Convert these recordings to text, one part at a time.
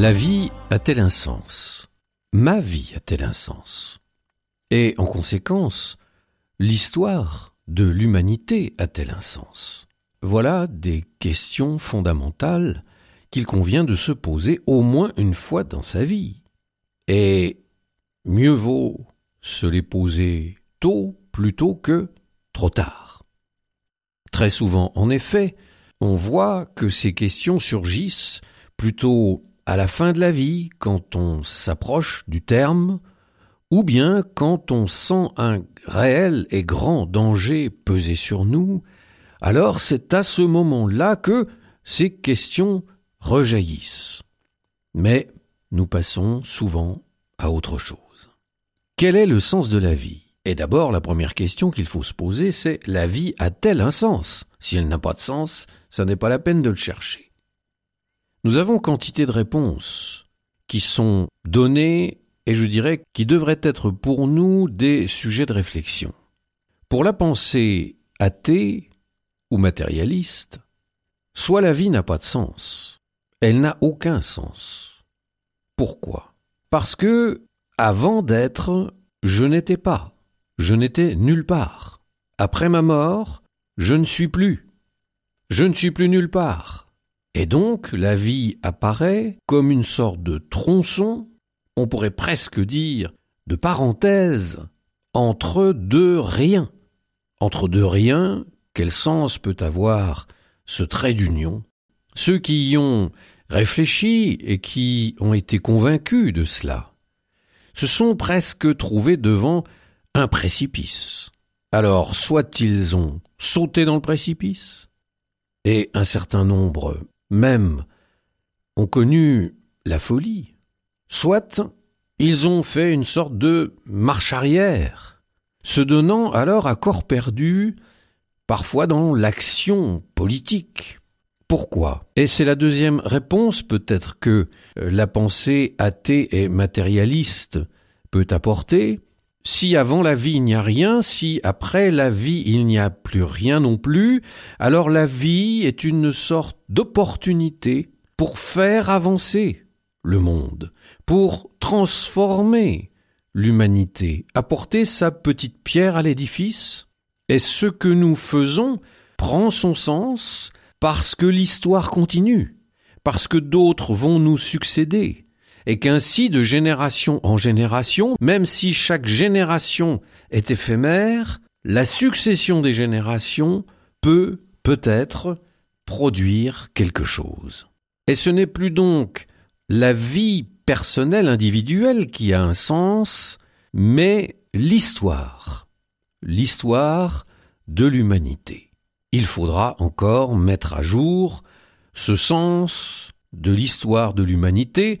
La vie a-t-elle un sens? Ma vie a-t-elle un sens? Et en conséquence, l'histoire de l'humanité a-t-elle un sens? Voilà des questions fondamentales qu'il convient de se poser au moins une fois dans sa vie. Et mieux vaut se les poser tôt plutôt que trop tard. Très souvent, en effet, on voit que ces questions surgissent plutôt à la fin de la vie, quand on s'approche du terme, ou bien quand on sent un réel et grand danger peser sur nous, alors c'est à ce moment-là que ces questions rejaillissent. Mais nous passons souvent à autre chose. Quel est le sens de la vie? Et d'abord, la première question qu'il faut se poser, c'est la vie a-t-elle un sens? Si elle n'a pas de sens, ça n'est pas la peine de le chercher. Nous avons quantité de réponses qui sont données et je dirais qui devraient être pour nous des sujets de réflexion. Pour la pensée athée ou matérialiste, soit la vie n'a pas de sens, elle n'a aucun sens. Pourquoi? Parce que, avant d'être, je n'étais pas, je n'étais nulle part. Après ma mort, je ne suis plus. Je ne suis plus nulle part. Et donc la vie apparaît comme une sorte de tronçon, on pourrait presque dire de parenthèse, entre deux riens. Entre deux riens, quel sens peut avoir ce trait d'union? Ceux qui y ont réfléchi et qui ont été convaincus de cela se sont presque trouvés devant un précipice. Alors, soit ils ont sauté dans le précipice, et un certain nombre même ont connu la folie, soit ils ont fait une sorte de marche arrière, se donnant alors à corps perdu, parfois dans l'action politique. Pourquoi? Et c'est la deuxième réponse peut-être que euh, la pensée athée et matérialiste peut apporter. Si avant la vie il n'y a rien, si après la vie il n'y a plus rien non plus, alors la vie est une sorte d'opportunité pour faire avancer le monde, pour transformer l'humanité, apporter sa petite pierre à l'édifice. Et ce que nous faisons prend son sens parce que l'histoire continue, parce que d'autres vont nous succéder, et qu'ainsi de génération en génération, même si chaque génération est éphémère, la succession des générations peut peut-être produire quelque chose. Et ce n'est plus donc la vie personnelle individuelle qui a un sens, mais l'histoire, l'histoire de l'humanité. Il faudra encore mettre à jour ce sens de l'histoire de l'humanité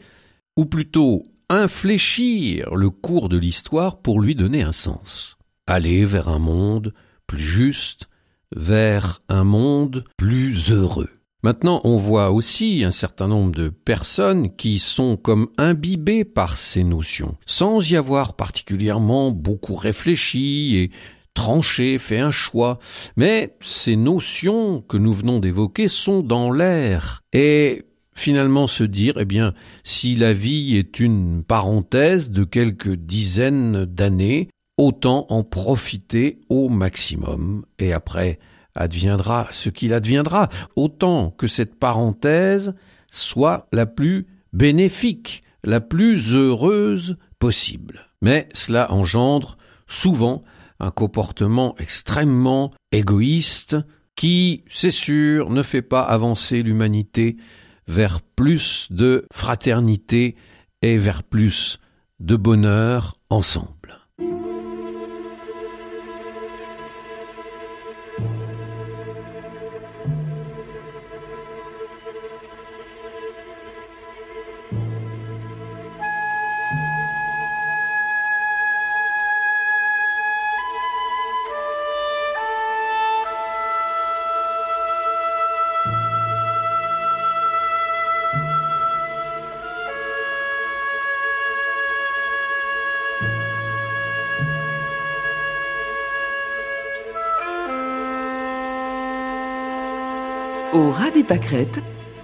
ou plutôt infléchir le cours de l'histoire pour lui donner un sens. Aller vers un monde plus juste, vers un monde plus heureux. Maintenant, on voit aussi un certain nombre de personnes qui sont comme imbibées par ces notions, sans y avoir particulièrement beaucoup réfléchi et tranché, fait un choix. Mais ces notions que nous venons d'évoquer sont dans l'air et finalement se dire, eh bien, si la vie est une parenthèse de quelques dizaines d'années, autant en profiter au maximum. Et après, adviendra ce qu'il adviendra, autant que cette parenthèse soit la plus bénéfique, la plus heureuse possible. Mais cela engendre souvent un comportement extrêmement égoïste qui, c'est sûr, ne fait pas avancer l'humanité vers plus de fraternité et vers plus de bonheur ensemble.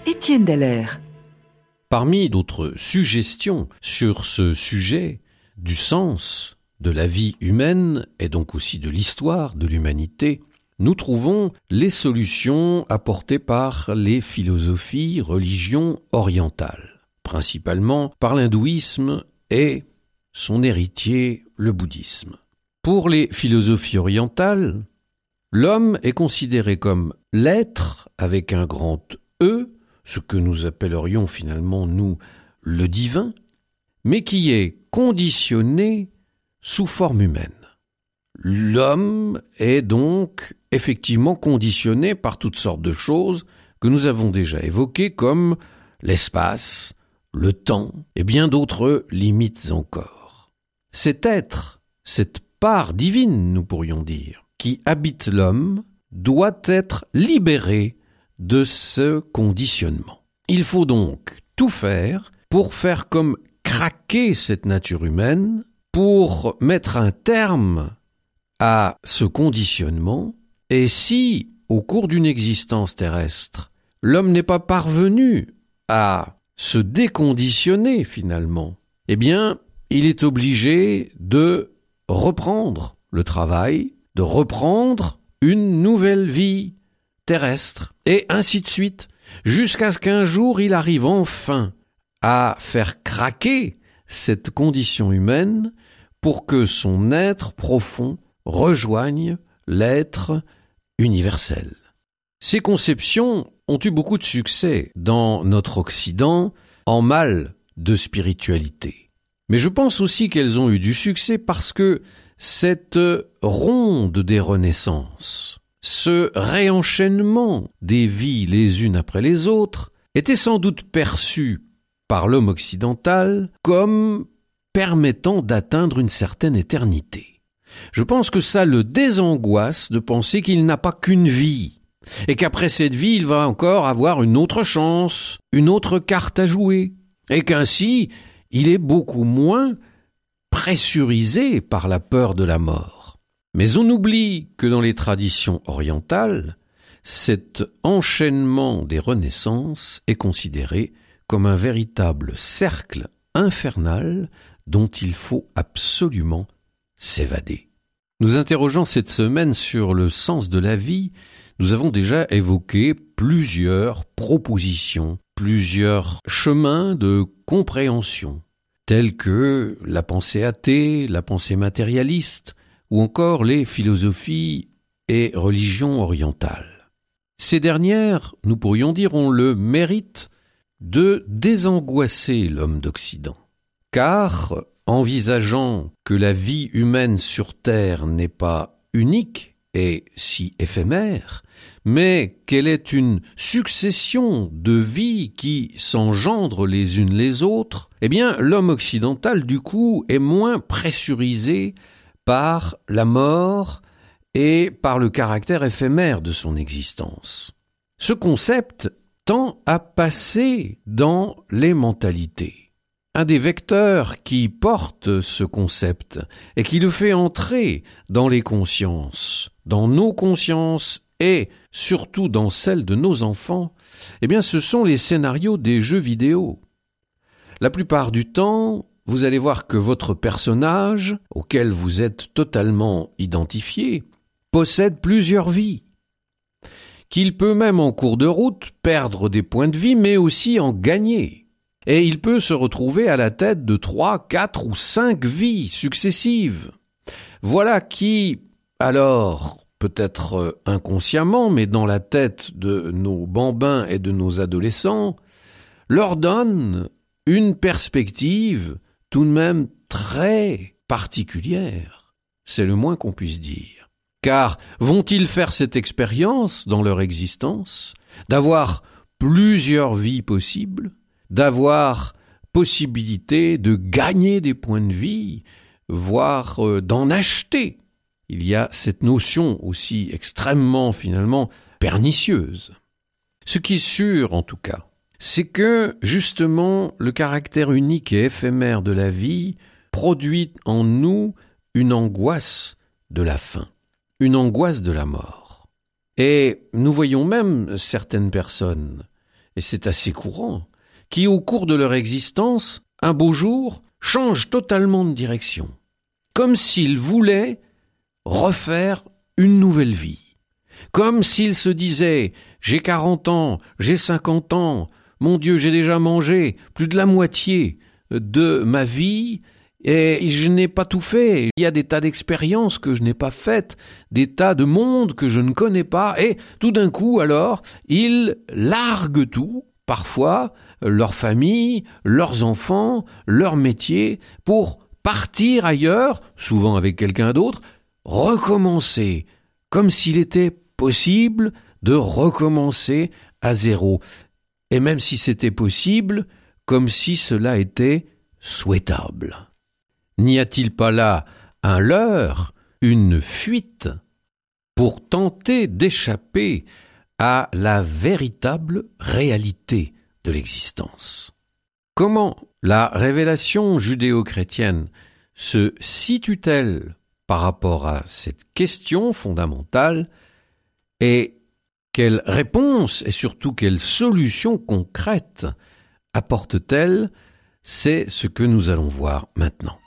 Étienne. Parmi d'autres suggestions sur ce sujet du sens de la vie humaine et donc aussi de l'histoire de l'humanité, nous trouvons les solutions apportées par les philosophies, religions orientales, principalement par l'hindouisme et son héritier, le bouddhisme. Pour les philosophies orientales, l'homme est considéré comme l'être avec un grand E, ce que nous appellerions finalement, nous, le divin, mais qui est conditionné sous forme humaine. L'homme est donc effectivement conditionné par toutes sortes de choses que nous avons déjà évoquées comme l'espace, le temps et bien d'autres limites encore. Cet être, cette part divine, nous pourrions dire, qui habite l'homme, doit être libéré de ce conditionnement. Il faut donc tout faire pour faire comme craquer cette nature humaine, pour mettre un terme à ce conditionnement, et si, au cours d'une existence terrestre, l'homme n'est pas parvenu à se déconditionner finalement, eh bien, il est obligé de reprendre le travail, de reprendre une nouvelle vie terrestre, et ainsi de suite, jusqu'à ce qu'un jour il arrive enfin à faire craquer cette condition humaine pour que son être profond rejoigne l'être universel. Ces conceptions ont eu beaucoup de succès dans notre Occident en mal de spiritualité. Mais je pense aussi qu'elles ont eu du succès parce que cette ronde des renaissances, ce réenchaînement des vies les unes après les autres, était sans doute perçu par l'homme occidental comme permettant d'atteindre une certaine éternité. Je pense que ça le désangoisse de penser qu'il n'a pas qu'une vie, et qu'après cette vie il va encore avoir une autre chance, une autre carte à jouer, et qu'ainsi il est beaucoup moins pressurisé par la peur de la mort. Mais on oublie que dans les traditions orientales, cet enchaînement des renaissances est considéré comme un véritable cercle infernal dont il faut absolument s'évader. Nous interrogeons cette semaine sur le sens de la vie. Nous avons déjà évoqué plusieurs propositions, plusieurs chemins de compréhension, tels que la pensée athée, la pensée matérialiste, ou encore les philosophies et religions orientales. Ces dernières, nous pourrions dire, ont le mérite de désangoisser l'homme d'Occident. Car, envisageant que la vie humaine sur Terre n'est pas unique et si éphémère, mais qu'elle est une succession de vies qui s'engendrent les unes les autres, eh bien l'homme occidental du coup est moins pressurisé par la mort et par le caractère éphémère de son existence. Ce concept tend à passer dans les mentalités. Un des vecteurs qui porte ce concept et qui le fait entrer dans les consciences, dans nos consciences et surtout dans celles de nos enfants, eh bien ce sont les scénarios des jeux vidéo. La plupart du temps, vous allez voir que votre personnage, auquel vous êtes totalement identifié, possède plusieurs vies qu'il peut même en cours de route perdre des points de vie, mais aussi en gagner. Et il peut se retrouver à la tête de trois, quatre ou cinq vies successives. Voilà qui, alors, peut-être euh, inconsciemment, mais dans la tête de nos bambins et de nos adolescents, leur donne une perspective tout de même très particulière. C'est le moins qu'on puisse dire. Car vont-ils faire cette expérience dans leur existence d'avoir plusieurs vies possibles, d'avoir possibilité de gagner des points de vie, voire euh, d'en acheter Il y a cette notion aussi extrêmement finalement pernicieuse. Ce qui est sûr en tout cas, c'est que justement le caractère unique et éphémère de la vie produit en nous une angoisse de la fin une angoisse de la mort. Et nous voyons même certaines personnes, et c'est assez courant, qui au cours de leur existence, un beau jour, changent totalement de direction, comme s'ils voulaient refaire une nouvelle vie, comme s'ils se disaient j'ai 40 ans, j'ai 50 ans, mon Dieu, j'ai déjà mangé plus de la moitié de ma vie, et je n'ai pas tout fait. Il y a des tas d'expériences que je n'ai pas faites, des tas de mondes que je ne connais pas, et tout d'un coup, alors, ils larguent tout, parfois, leur famille, leurs enfants, leur métier, pour partir ailleurs, souvent avec quelqu'un d'autre, recommencer, comme s'il était possible de recommencer à zéro. Et même si c'était possible, comme si cela était souhaitable. N'y a-t-il pas là un leurre, une fuite, pour tenter d'échapper à la véritable réalité de l'existence? Comment la révélation judéo-chrétienne se situe-t-elle par rapport à cette question fondamentale et quelle réponse et surtout quelle solution concrète apporte-t-elle? C'est ce que nous allons voir maintenant.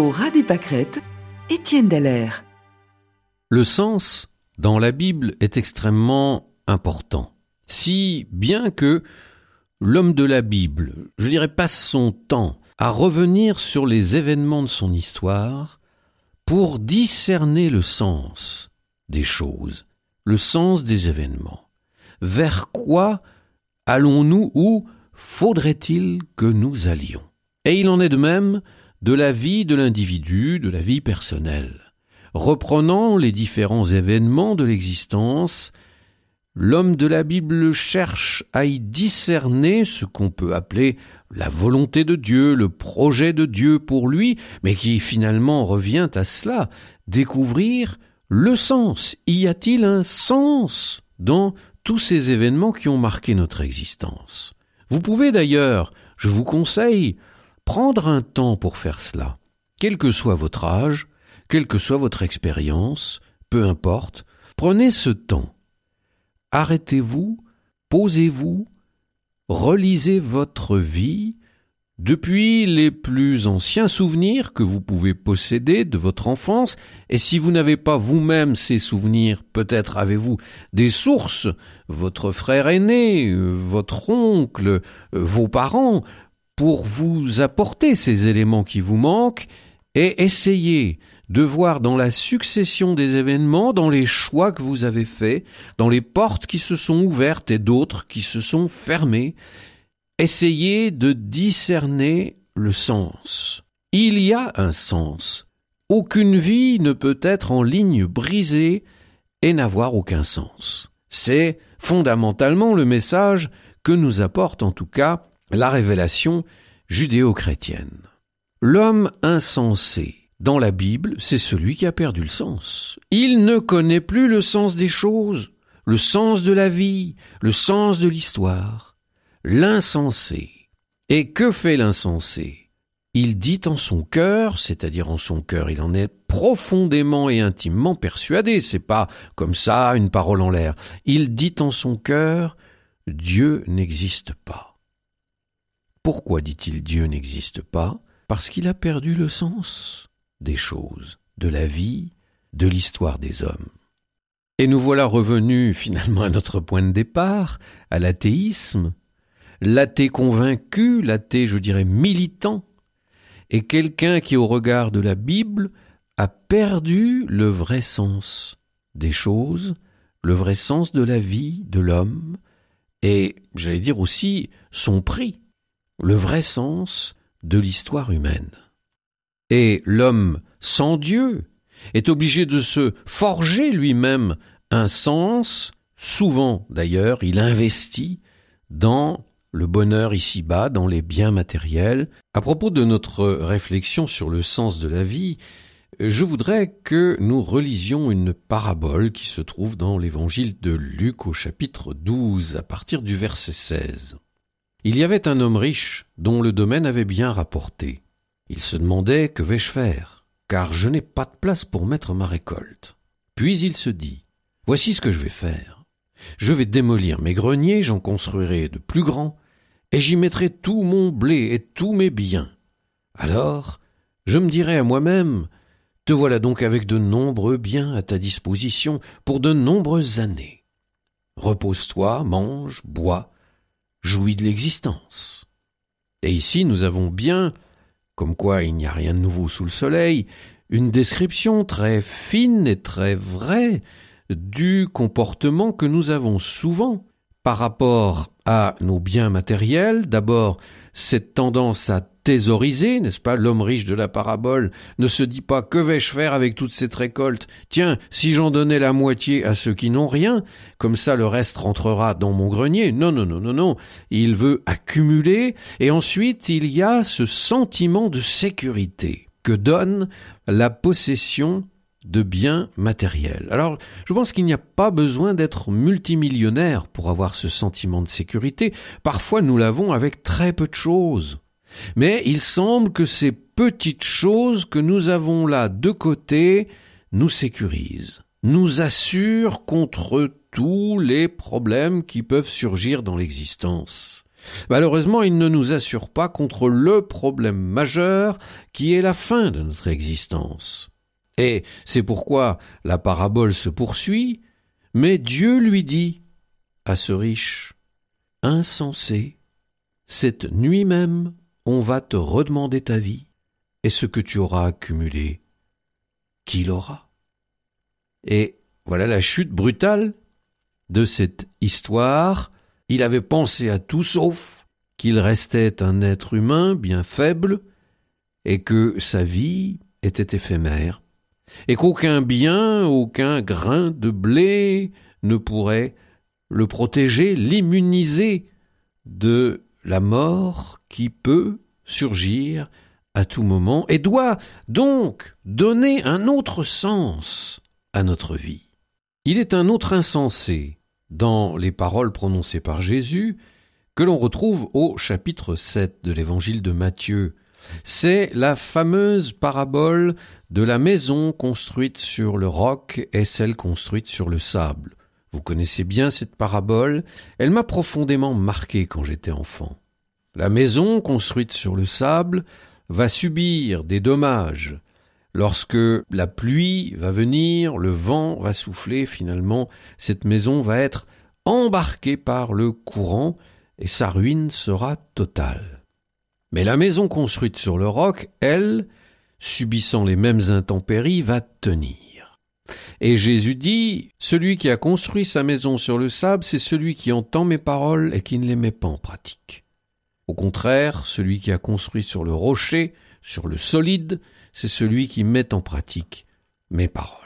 Au ras des pâquerettes, Étienne Dallaire. Le sens dans la Bible est extrêmement important. Si bien que l'homme de la Bible, je dirais, passe son temps à revenir sur les événements de son histoire pour discerner le sens des choses, le sens des événements. Vers quoi allons-nous ou faudrait-il que nous allions? Et il en est de même de la vie de l'individu, de la vie personnelle. Reprenant les différents événements de l'existence, l'homme de la Bible cherche à y discerner ce qu'on peut appeler la volonté de Dieu, le projet de Dieu pour lui, mais qui finalement revient à cela, découvrir le sens. Y a-t-il un sens dans tous ces événements qui ont marqué notre existence? Vous pouvez d'ailleurs, je vous conseille, prendre un temps pour faire cela. Quel que soit votre âge, quelle que soit votre expérience, peu importe, prenez ce temps. Arrêtez-vous, posez-vous, relisez votre vie depuis les plus anciens souvenirs que vous pouvez posséder de votre enfance, et si vous n'avez pas vous-même ces souvenirs, peut-être avez-vous des sources, votre frère aîné, votre oncle, vos parents, pour vous apporter ces éléments qui vous manquent et essayer de voir dans la succession des événements, dans les choix que vous avez faits, dans les portes qui se sont ouvertes et d'autres qui se sont fermées, essayez de discerner le sens. Il y a un sens. Aucune vie ne peut être en ligne brisée et n'avoir aucun sens. C'est fondamentalement le message que nous apporte en tout cas la révélation judéo-chrétienne. L'homme insensé dans la Bible, c'est celui qui a perdu le sens. Il ne connaît plus le sens des choses, le sens de la vie, le sens de l'histoire. L'insensé. Et que fait l'insensé? Il dit en son cœur, c'est-à-dire en son cœur, il en est profondément et intimement persuadé, c'est pas comme ça une parole en l'air. Il dit en son cœur, Dieu n'existe pas. Pourquoi, dit-il, Dieu n'existe pas? Parce qu'il a perdu le sens des choses, de la vie, de l'histoire des hommes. Et nous voilà revenus finalement à notre point de départ, à l'athéisme, l'athée convaincu, l'athée, je dirais, militant, et quelqu'un qui, au regard de la Bible, a perdu le vrai sens des choses, le vrai sens de la vie de l'homme, et, j'allais dire aussi, son prix le vrai sens de l'histoire humaine. Et l'homme sans Dieu, est obligé de se forger lui-même un sens, souvent d'ailleurs il investit dans le bonheur ici-bas, dans les biens matériels. À propos de notre réflexion sur le sens de la vie, je voudrais que nous relisions une parabole qui se trouve dans l'évangile de Luc au chapitre 12 à partir du verset 16. Il y avait un homme riche dont le domaine avait bien rapporté. Il se demandait que vais-je faire, car je n'ai pas de place pour mettre ma récolte. Puis il se dit, voici ce que je vais faire. Je vais démolir mes greniers, j'en construirai de plus grands, et j'y mettrai tout mon blé et tous mes biens. Alors, je me dirai à moi-même, te voilà donc avec de nombreux biens à ta disposition pour de nombreuses années. Repose-toi, mange, bois, jouis de l'existence. Et ici nous avons bien, comme quoi il n'y a rien de nouveau sous le soleil, une description très fine et très vraie du comportement que nous avons souvent par rapport à nos biens matériels. D'abord, cette tendance à thésauriser, n'est-ce pas? L'homme riche de la parabole ne se dit pas que vais-je faire avec toute cette récolte Tiens, si j'en donnais la moitié à ceux qui n'ont rien, comme ça le reste rentrera dans mon grenier. Non, non, non, non, non. Il veut accumuler et ensuite il y a ce sentiment de sécurité que donne la possession de biens matériels. Alors, je pense qu'il n'y a pas besoin d'être multimillionnaire pour avoir ce sentiment de sécurité. Parfois, nous l'avons avec très peu de choses. Mais il semble que ces petites choses que nous avons là de côté nous sécurisent, nous assurent contre tous les problèmes qui peuvent surgir dans l'existence. Malheureusement, ils ne nous assurent pas contre le problème majeur qui est la fin de notre existence. Et c'est pourquoi la parabole se poursuit, mais Dieu lui dit à ce riche, insensé, cette nuit même on va te redemander ta vie, et ce que tu auras accumulé, qui l'aura Et voilà la chute brutale de cette histoire. Il avait pensé à tout sauf qu'il restait un être humain bien faible, et que sa vie était éphémère, et qu'aucun bien, aucun grain de blé ne pourrait le protéger, l'immuniser de la mort qui peut surgir à tout moment et doit donc donner un autre sens à notre vie. Il est un autre insensé dans les paroles prononcées par Jésus que l'on retrouve au chapitre 7 de l'évangile de Matthieu. C'est la fameuse parabole de la maison construite sur le roc et celle construite sur le sable. Vous connaissez bien cette parabole, elle m'a profondément marqué quand j'étais enfant. La maison construite sur le sable va subir des dommages. Lorsque la pluie va venir, le vent va souffler, finalement, cette maison va être embarquée par le courant et sa ruine sera totale. Mais la maison construite sur le roc, elle, subissant les mêmes intempéries, va tenir. Et Jésus dit, Celui qui a construit sa maison sur le sable, c'est celui qui entend mes paroles et qui ne les met pas en pratique. Au contraire, celui qui a construit sur le rocher, sur le solide, c'est celui qui met en pratique mes paroles.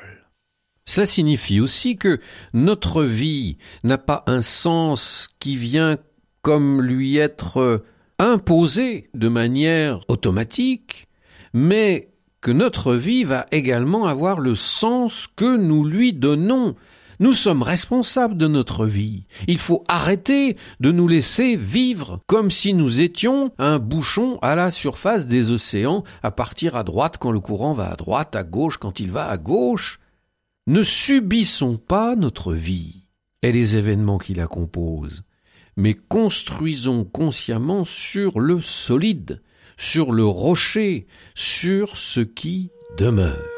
Ça signifie aussi que notre vie n'a pas un sens qui vient comme lui être imposé de manière automatique, mais notre vie va également avoir le sens que nous lui donnons. Nous sommes responsables de notre vie. Il faut arrêter de nous laisser vivre comme si nous étions un bouchon à la surface des océans, à partir à droite quand le courant va à droite, à gauche quand il va à gauche. Ne subissons pas notre vie et les événements qui la composent, mais construisons consciemment sur le solide, sur le rocher, sur ce qui demeure.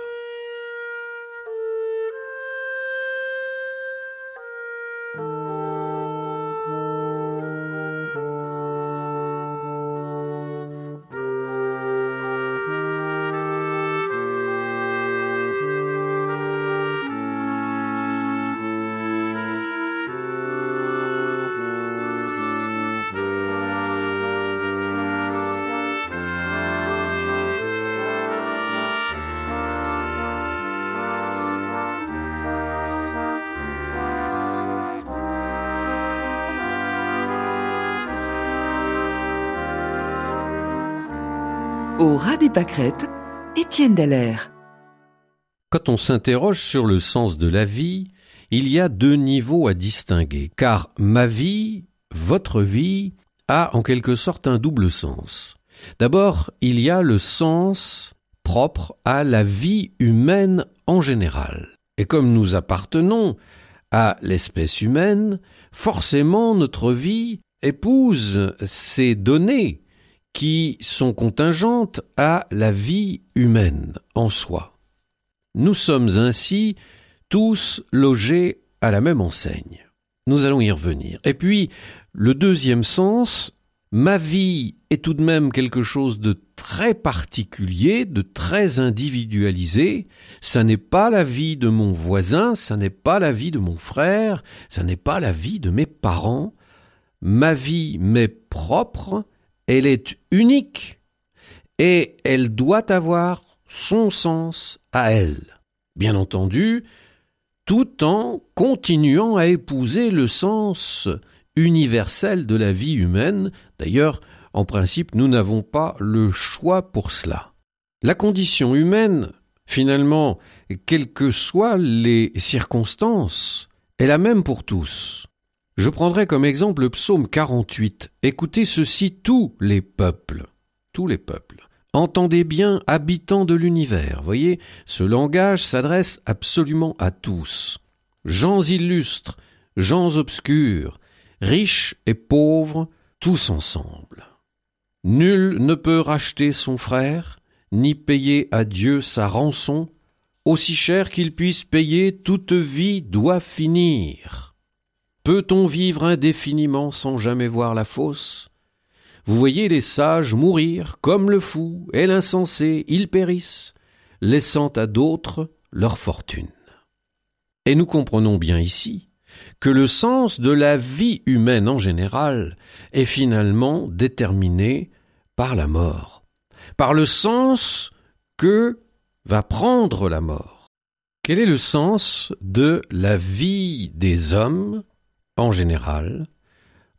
Au ras des pâquerettes, Étienne Dallaire. Quand on s'interroge sur le sens de la vie, il y a deux niveaux à distinguer, car ma vie, votre vie, a en quelque sorte un double sens. D'abord, il y a le sens propre à la vie humaine en général. Et comme nous appartenons à l'espèce humaine, forcément notre vie épouse ces données qui sont contingentes à la vie humaine en soi. Nous sommes ainsi tous logés à la même enseigne. Nous allons y revenir. Et puis, le deuxième sens, ma vie est tout de même quelque chose de très particulier, de très individualisé. Ça n'est pas la vie de mon voisin, ça n'est pas la vie de mon frère, ça n'est pas la vie de mes parents. Ma vie m'est propre, elle est unique et elle doit avoir son sens à elle. Bien entendu, tout en continuant à épouser le sens universel de la vie humaine. D'ailleurs, en principe, nous n'avons pas le choix pour cela. La condition humaine, finalement, quelles que soient les circonstances, est la même pour tous. Je prendrai comme exemple le psaume 48. Écoutez ceci tous les peuples. Tous les peuples. Entendez bien, habitants de l'univers. Voyez, ce langage s'adresse absolument à tous. Gens illustres, gens obscurs, riches et pauvres, tous ensemble. Nul ne peut racheter son frère, ni payer à Dieu sa rançon, aussi cher qu'il puisse payer, toute vie doit finir. Peut-on vivre indéfiniment sans jamais voir la fosse? Vous voyez les sages mourir comme le fou et l'insensé, ils périssent, laissant à d'autres leur fortune. Et nous comprenons bien ici que le sens de la vie humaine en général est finalement déterminé par la mort, par le sens que va prendre la mort. Quel est le sens de la vie des hommes? En général,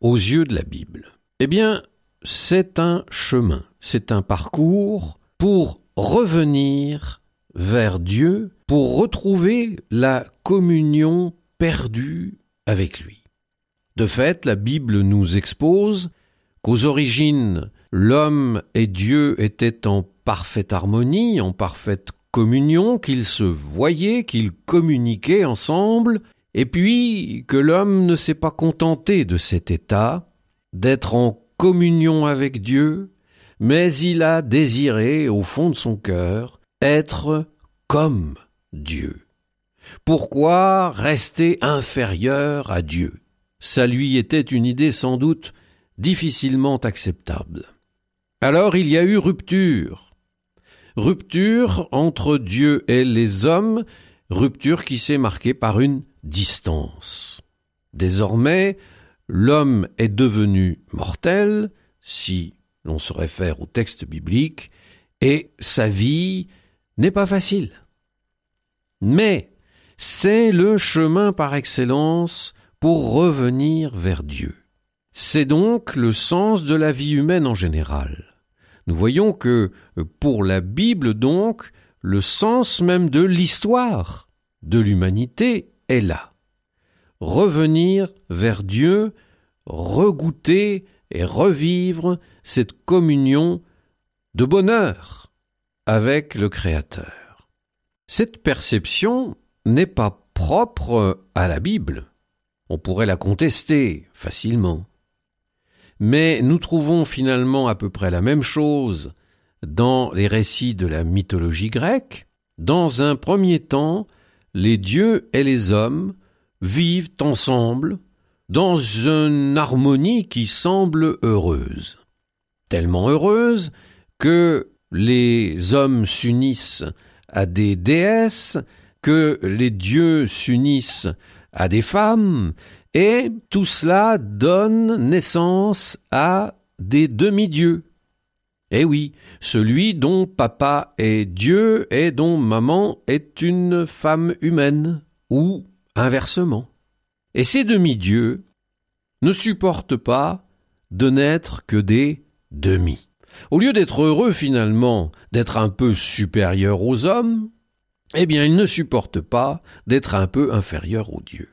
aux yeux de la Bible Eh bien, c'est un chemin, c'est un parcours pour revenir vers Dieu, pour retrouver la communion perdue avec lui. De fait, la Bible nous expose qu'aux origines, l'homme et Dieu étaient en parfaite harmonie, en parfaite communion, qu'ils se voyaient, qu'ils communiquaient ensemble, et puis que l'homme ne s'est pas contenté de cet état, d'être en communion avec Dieu, mais il a désiré, au fond de son cœur, être comme Dieu. Pourquoi rester inférieur à Dieu? Ça lui était une idée sans doute difficilement acceptable. Alors il y a eu rupture. Rupture entre Dieu et les hommes, rupture qui s'est marquée par une distance. Désormais, l'homme est devenu mortel, si l'on se réfère au texte biblique, et sa vie n'est pas facile. Mais c'est le chemin par excellence pour revenir vers Dieu. C'est donc le sens de la vie humaine en général. Nous voyons que pour la Bible donc, le sens même de l'histoire de l'humanité est là. Revenir vers Dieu, regoûter et revivre cette communion de bonheur avec le Créateur. Cette perception n'est pas propre à la Bible. On pourrait la contester facilement. Mais nous trouvons finalement à peu près la même chose dans les récits de la mythologie grecque. Dans un premier temps, les dieux et les hommes vivent ensemble dans une harmonie qui semble heureuse. Tellement heureuse que les hommes s'unissent à des déesses, que les dieux s'unissent à des femmes, et tout cela donne naissance à des demi-dieux. Eh oui, celui dont papa est Dieu et dont maman est une femme humaine, ou inversement. Et ces demi-dieux ne supportent pas de n'être que des demi. Au lieu d'être heureux finalement d'être un peu supérieur aux hommes, eh bien ils ne supportent pas d'être un peu inférieurs aux dieux.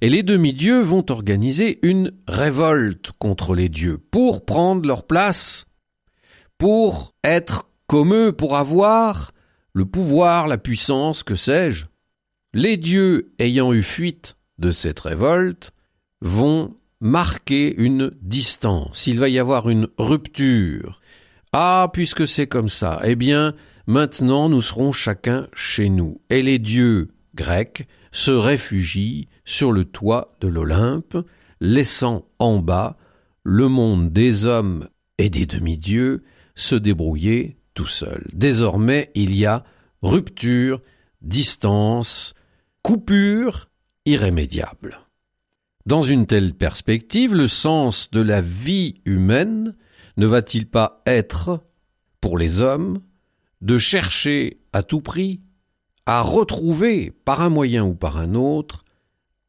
Et les demi-dieux vont organiser une révolte contre les dieux pour prendre leur place, pour être comme eux, pour avoir le pouvoir, la puissance, que sais-je. Les dieux ayant eu fuite de cette révolte vont marquer une distance. Il va y avoir une rupture. Ah, puisque c'est comme ça, eh bien, maintenant nous serons chacun chez nous. Et les dieux grecs se réfugient sur le toit de l'Olympe, laissant en bas le monde des hommes et des demi-dieux se débrouiller tout seul. Désormais, il y a rupture, distance, coupure irrémédiable. Dans une telle perspective, le sens de la vie humaine ne va-t-il pas être, pour les hommes, de chercher à tout prix à retrouver, par un moyen ou par un autre,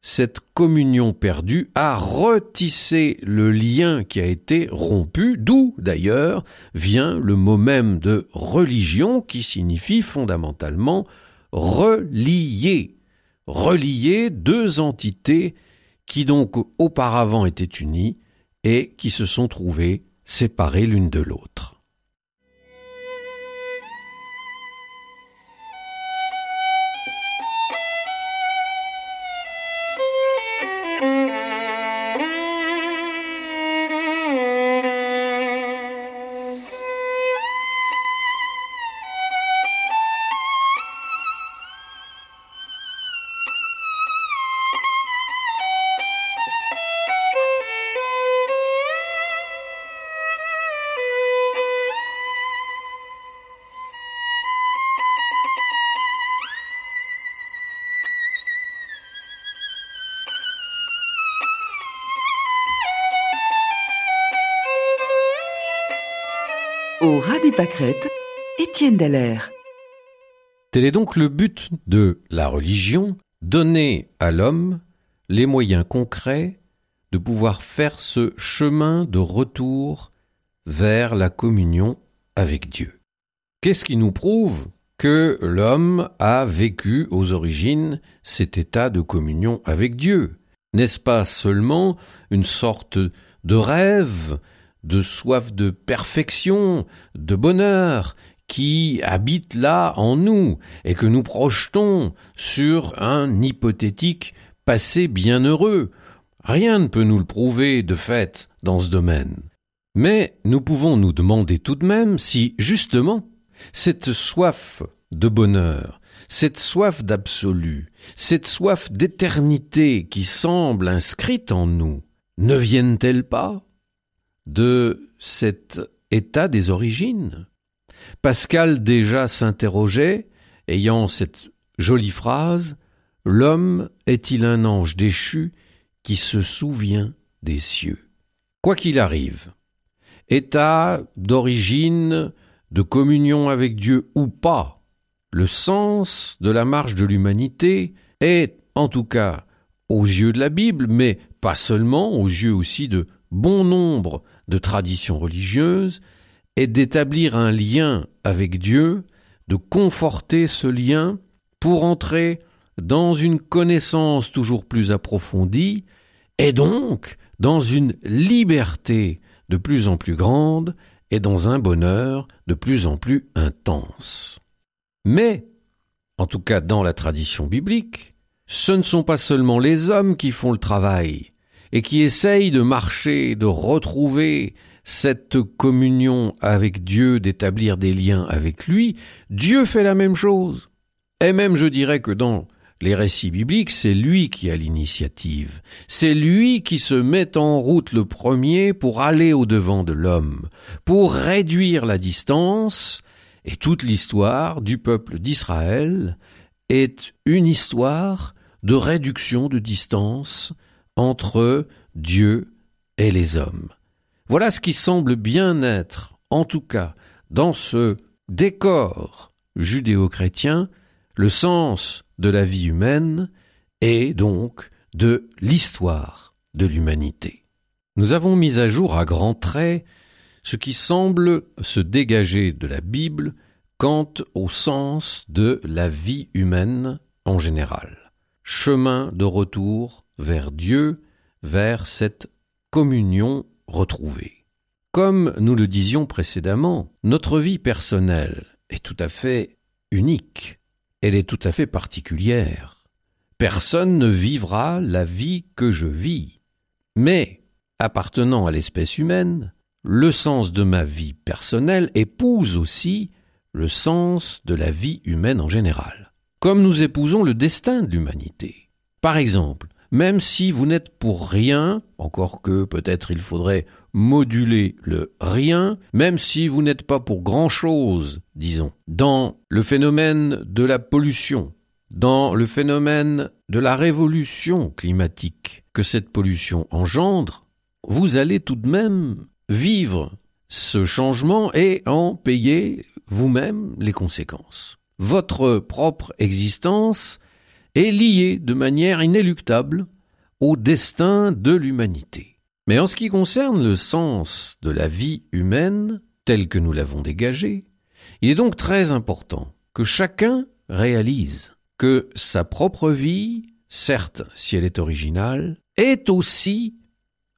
cette communion perdue, à retisser le lien qui a été rompu, d'où d'ailleurs vient le mot même de religion qui signifie fondamentalement relier, relier deux entités qui donc auparavant étaient unies et qui se sont trouvées séparées l'une de l'autre. Au ras Étienne. Tel est donc le but de la religion, donner à l'homme les moyens concrets de pouvoir faire ce chemin de retour vers la communion avec Dieu. Qu'est-ce qui nous prouve que l'homme a vécu aux origines cet état de communion avec Dieu? N'est-ce pas seulement une sorte de rêve de soif de perfection, de bonheur, qui habite là en nous et que nous projetons sur un hypothétique passé bienheureux. Rien ne peut nous le prouver de fait dans ce domaine. Mais nous pouvons nous demander tout de même si, justement, cette soif de bonheur, cette soif d'absolu, cette soif d'éternité qui semble inscrite en nous, ne viennent-elles pas? De cet état des origines. Pascal déjà s'interrogeait, ayant cette jolie phrase L'homme est-il un ange déchu qui se souvient des cieux? Quoi qu'il arrive, état d'origine, de communion avec Dieu ou pas, le sens de la marche de l'humanité est, en tout cas, aux yeux de la Bible, mais pas seulement, aux yeux aussi de bon nombre de tradition religieuse est d'établir un lien avec Dieu, de conforter ce lien pour entrer dans une connaissance toujours plus approfondie et donc dans une liberté de plus en plus grande et dans un bonheur de plus en plus intense. Mais, en tout cas dans la tradition biblique, ce ne sont pas seulement les hommes qui font le travail, et qui essaye de marcher, de retrouver cette communion avec Dieu, d'établir des liens avec lui, Dieu fait la même chose. Et même je dirais que dans les récits bibliques, c'est lui qui a l'initiative. C'est lui qui se met en route le premier pour aller au devant de l'homme, pour réduire la distance, et toute l'histoire du peuple d'Israël est une histoire de réduction de distance, entre Dieu et les hommes. Voilà ce qui semble bien être, en tout cas, dans ce décor judéo-chrétien, le sens de la vie humaine et donc de l'histoire de l'humanité. Nous avons mis à jour à grands traits ce qui semble se dégager de la Bible quant au sens de la vie humaine en général. Chemin de retour vers Dieu, vers cette communion retrouvée. Comme nous le disions précédemment, notre vie personnelle est tout à fait unique, elle est tout à fait particulière. Personne ne vivra la vie que je vis. Mais, appartenant à l'espèce humaine, le sens de ma vie personnelle épouse aussi le sens de la vie humaine en général, comme nous épousons le destin de l'humanité. Par exemple, même si vous n'êtes pour rien, encore que peut-être il faudrait moduler le rien, même si vous n'êtes pas pour grand-chose, disons, dans le phénomène de la pollution, dans le phénomène de la révolution climatique que cette pollution engendre, vous allez tout de même vivre ce changement et en payer vous-même les conséquences. Votre propre existence est liée de manière inéluctable au destin de l'humanité. Mais en ce qui concerne le sens de la vie humaine, tel que nous l'avons dégagé, il est donc très important que chacun réalise que sa propre vie, certes si elle est originale, est aussi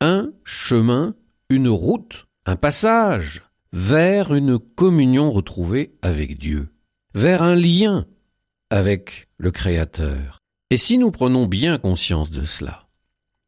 un chemin, une route, un passage vers une communion retrouvée avec Dieu, vers un lien avec le Créateur. Et si nous prenons bien conscience de cela,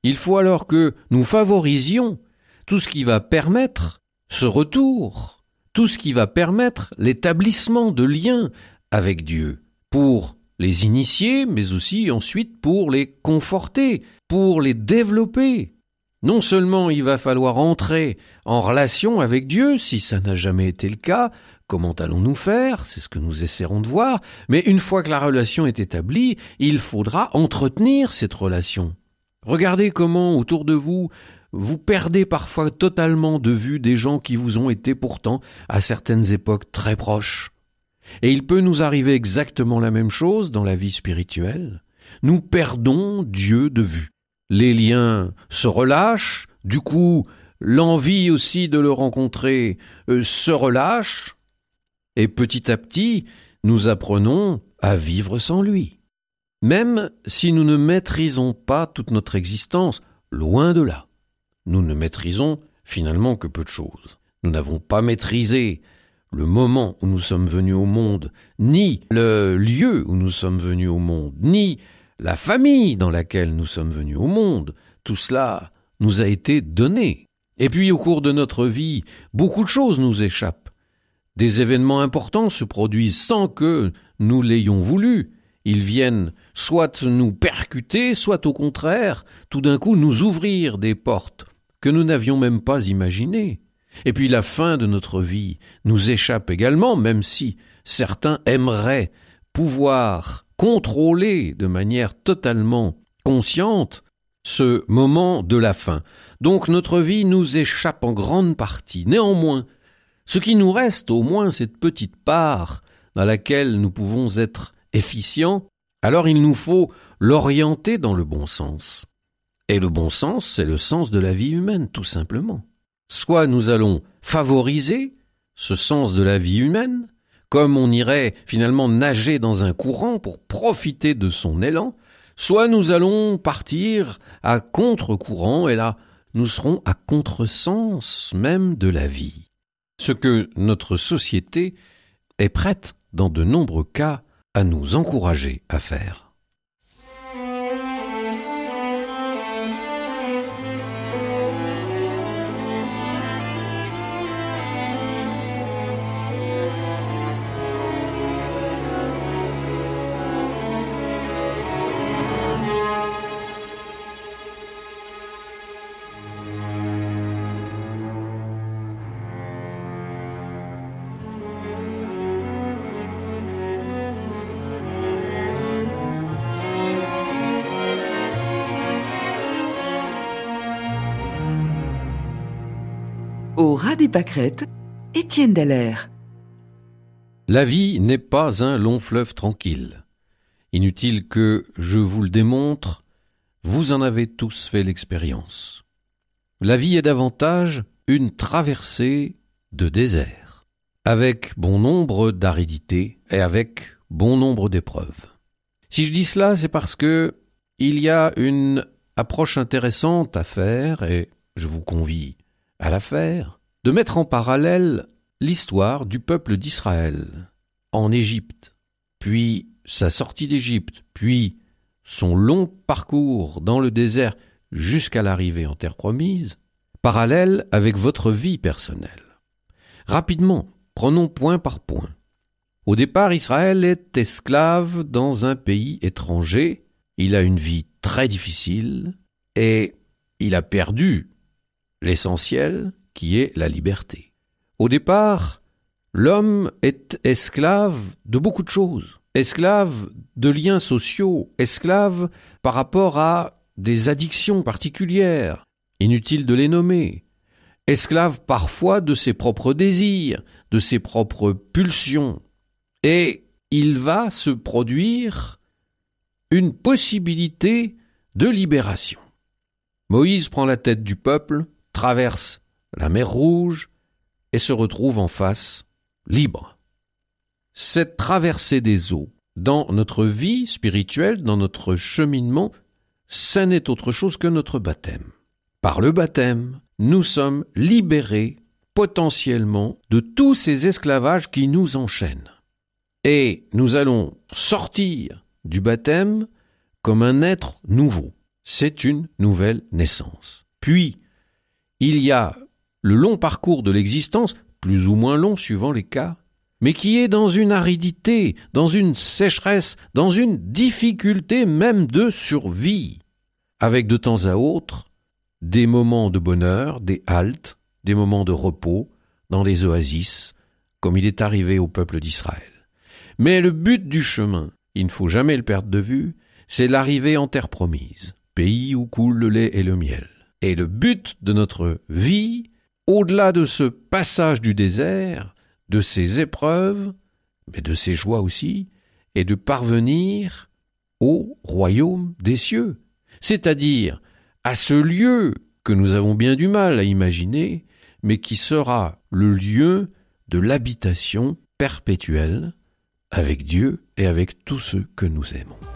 il faut alors que nous favorisions tout ce qui va permettre ce retour, tout ce qui va permettre l'établissement de liens avec Dieu, pour les initier, mais aussi ensuite pour les conforter, pour les développer. Non seulement il va falloir entrer en relation avec Dieu, si ça n'a jamais été le cas, comment allons-nous faire C'est ce que nous essaierons de voir, mais une fois que la relation est établie, il faudra entretenir cette relation. Regardez comment autour de vous vous perdez parfois totalement de vue des gens qui vous ont été pourtant à certaines époques très proches. Et il peut nous arriver exactement la même chose dans la vie spirituelle. Nous perdons Dieu de vue. Les liens se relâchent, du coup l'envie aussi de le rencontrer euh, se relâche, et petit à petit nous apprenons à vivre sans lui. Même si nous ne maîtrisons pas toute notre existence, loin de là, nous ne maîtrisons finalement que peu de choses. Nous n'avons pas maîtrisé le moment où nous sommes venus au monde, ni le lieu où nous sommes venus au monde, ni la famille dans laquelle nous sommes venus au monde. Tout cela nous a été donné. Et puis au cours de notre vie, beaucoup de choses nous échappent. Des événements importants se produisent sans que nous l'ayons voulu. Ils viennent soit nous percuter, soit au contraire, tout d'un coup nous ouvrir des portes que nous n'avions même pas imaginées. Et puis la fin de notre vie nous échappe également, même si certains aimeraient pouvoir contrôler de manière totalement consciente ce moment de la fin. Donc notre vie nous échappe en grande partie. Néanmoins, ce qui nous reste au moins cette petite part dans laquelle nous pouvons être efficients, alors il nous faut l'orienter dans le bon sens. Et le bon sens, c'est le sens de la vie humaine, tout simplement. Soit nous allons favoriser ce sens de la vie humaine, comme on irait finalement nager dans un courant pour profiter de son élan, soit nous allons partir à contre-courant et là nous serons à contresens même de la vie. Ce que notre société est prête dans de nombreux cas à nous encourager à faire. Au Étienne. La vie n'est pas un long fleuve tranquille. Inutile que je vous le démontre, vous en avez tous fait l'expérience. La vie est davantage une traversée de désert, avec bon nombre d'aridités et avec bon nombre d'épreuves. Si je dis cela, c'est parce que il y a une approche intéressante à faire, et je vous convie à la faire, de mettre en parallèle l'histoire du peuple d'Israël en Égypte, puis sa sortie d'Égypte, puis son long parcours dans le désert jusqu'à l'arrivée en terre promise, parallèle avec votre vie personnelle. Rapidement, prenons point par point. Au départ, Israël est esclave dans un pays étranger, il a une vie très difficile, et il a perdu l'essentiel qui est la liberté. Au départ, l'homme est esclave de beaucoup de choses, esclave de liens sociaux, esclave par rapport à des addictions particulières, inutile de les nommer, esclave parfois de ses propres désirs, de ses propres pulsions, et il va se produire une possibilité de libération. Moïse prend la tête du peuple, traverse la mer Rouge et se retrouve en face, libre. Cette traversée des eaux, dans notre vie spirituelle, dans notre cheminement, ça n'est autre chose que notre baptême. Par le baptême, nous sommes libérés potentiellement de tous ces esclavages qui nous enchaînent. Et nous allons sortir du baptême comme un être nouveau. C'est une nouvelle naissance. Puis, il y a le long parcours de l'existence, plus ou moins long suivant les cas, mais qui est dans une aridité, dans une sécheresse, dans une difficulté même de survie, avec de temps à autre des moments de bonheur, des haltes, des moments de repos dans les oasis, comme il est arrivé au peuple d'Israël. Mais le but du chemin, il ne faut jamais le perdre de vue, c'est l'arrivée en terre promise, pays où coule le lait et le miel. Et le but de notre vie, au-delà de ce passage du désert, de ces épreuves, mais de ces joies aussi, est de parvenir au royaume des cieux, c'est-à-dire à ce lieu que nous avons bien du mal à imaginer, mais qui sera le lieu de l'habitation perpétuelle avec Dieu et avec tous ceux que nous aimons.